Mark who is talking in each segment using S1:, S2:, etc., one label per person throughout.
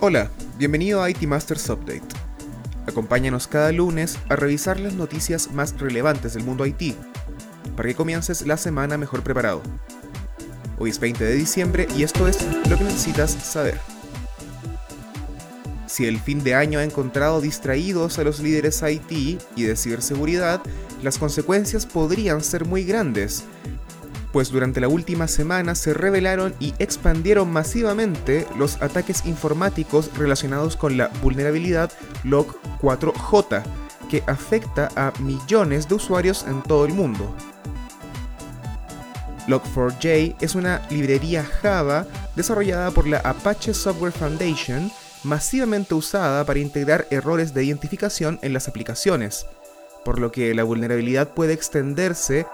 S1: Hola, bienvenido a IT Masters Update. Acompáñanos cada lunes a revisar las noticias más relevantes del mundo IT, para que comiences la semana mejor preparado. Hoy es 20 de diciembre y esto es lo que necesitas saber. Si el fin de año ha encontrado distraídos a los líderes IT y de ciberseguridad, las consecuencias podrían ser muy grandes, pues durante la última semana se revelaron y expandieron masivamente los ataques informáticos relacionados con la vulnerabilidad Log4j, que afecta a millones de usuarios en todo el mundo. Log4j es una librería Java desarrollada por la Apache Software Foundation, masivamente usada para integrar errores de identificación en las aplicaciones, por lo que la vulnerabilidad puede extenderse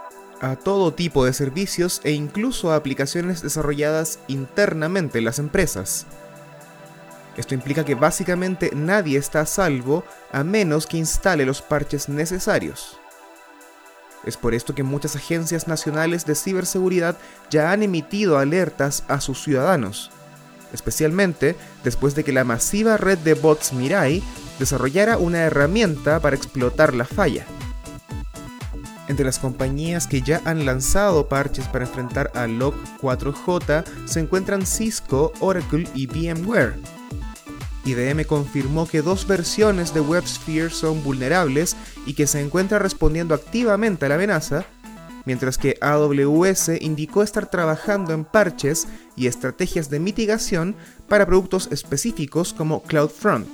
S1: a todo tipo de servicios e incluso a aplicaciones desarrolladas internamente en las empresas. Esto implica que básicamente nadie está a salvo a menos que instale los parches necesarios. Es por esto que muchas agencias nacionales de ciberseguridad ya han emitido alertas a sus ciudadanos, especialmente después de que la masiva red de bots Mirai desarrollara una herramienta para explotar la falla. Entre las compañías que ya han lanzado parches para enfrentar a Log4j se encuentran Cisco, Oracle y VMware. IBM confirmó que dos versiones de WebSphere son vulnerables y que se encuentra respondiendo activamente a la amenaza, mientras que AWS indicó estar trabajando en parches y estrategias de mitigación para productos específicos como CloudFront.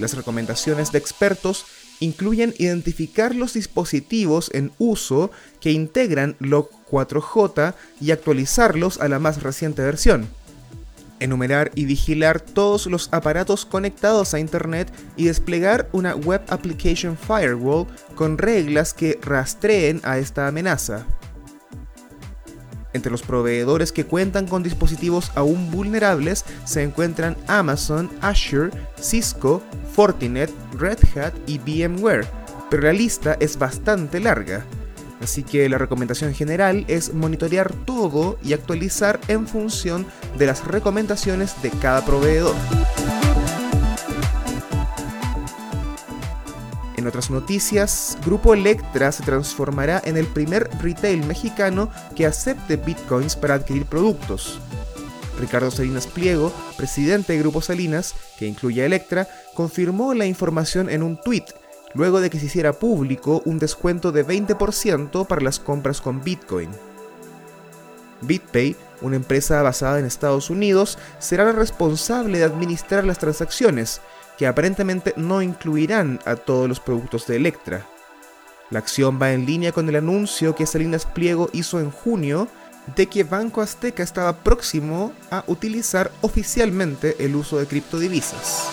S1: Las recomendaciones de expertos incluyen identificar los dispositivos en uso que integran Log4j y actualizarlos a la más reciente versión. Enumerar y vigilar todos los aparatos conectados a Internet y desplegar una Web Application Firewall con reglas que rastreen a esta amenaza. Entre los proveedores que cuentan con dispositivos aún vulnerables se encuentran Amazon, Azure, Cisco, Fortinet, Red Hat y VMware, pero la lista es bastante larga. Así que la recomendación general es monitorear todo y actualizar en función de las recomendaciones de cada proveedor. En otras noticias, Grupo Electra se transformará en el primer retail mexicano que acepte bitcoins para adquirir productos. Ricardo Salinas Pliego, presidente de Grupo Salinas, que incluye a Electra, confirmó la información en un tweet luego de que se hiciera público un descuento de 20% para las compras con Bitcoin. BitPay, una empresa basada en Estados Unidos, será la responsable de administrar las transacciones, que aparentemente no incluirán a todos los productos de Electra. La acción va en línea con el anuncio que Salinas Pliego hizo en junio de que Banco Azteca estaba próximo a utilizar oficialmente el uso de criptodivisas.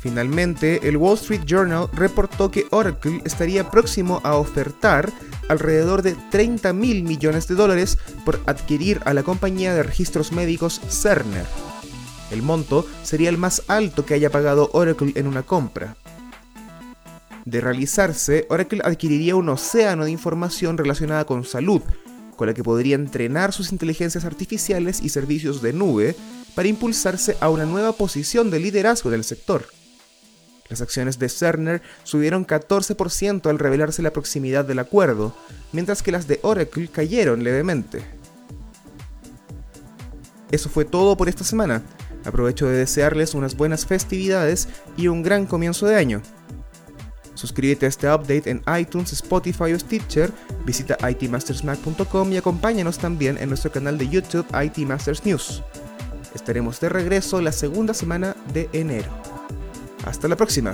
S1: Finalmente, el Wall Street Journal reportó que Oracle estaría próximo a ofertar alrededor de 30 mil millones de dólares por adquirir a la compañía de registros médicos Cerner. El monto sería el más alto que haya pagado Oracle en una compra. De realizarse, Oracle adquiriría un océano de información relacionada con salud, con la que podría entrenar sus inteligencias artificiales y servicios de nube para impulsarse a una nueva posición de liderazgo del sector. Las acciones de Cerner subieron 14% al revelarse la proximidad del acuerdo, mientras que las de Oracle cayeron levemente. Eso fue todo por esta semana. Aprovecho de desearles unas buenas festividades y un gran comienzo de año. Suscríbete a este update en iTunes, Spotify o Stitcher, visita itmastersmac.com y acompáñanos también en nuestro canal de YouTube IT Masters News. Estaremos de regreso la segunda semana de enero. Hasta la próxima.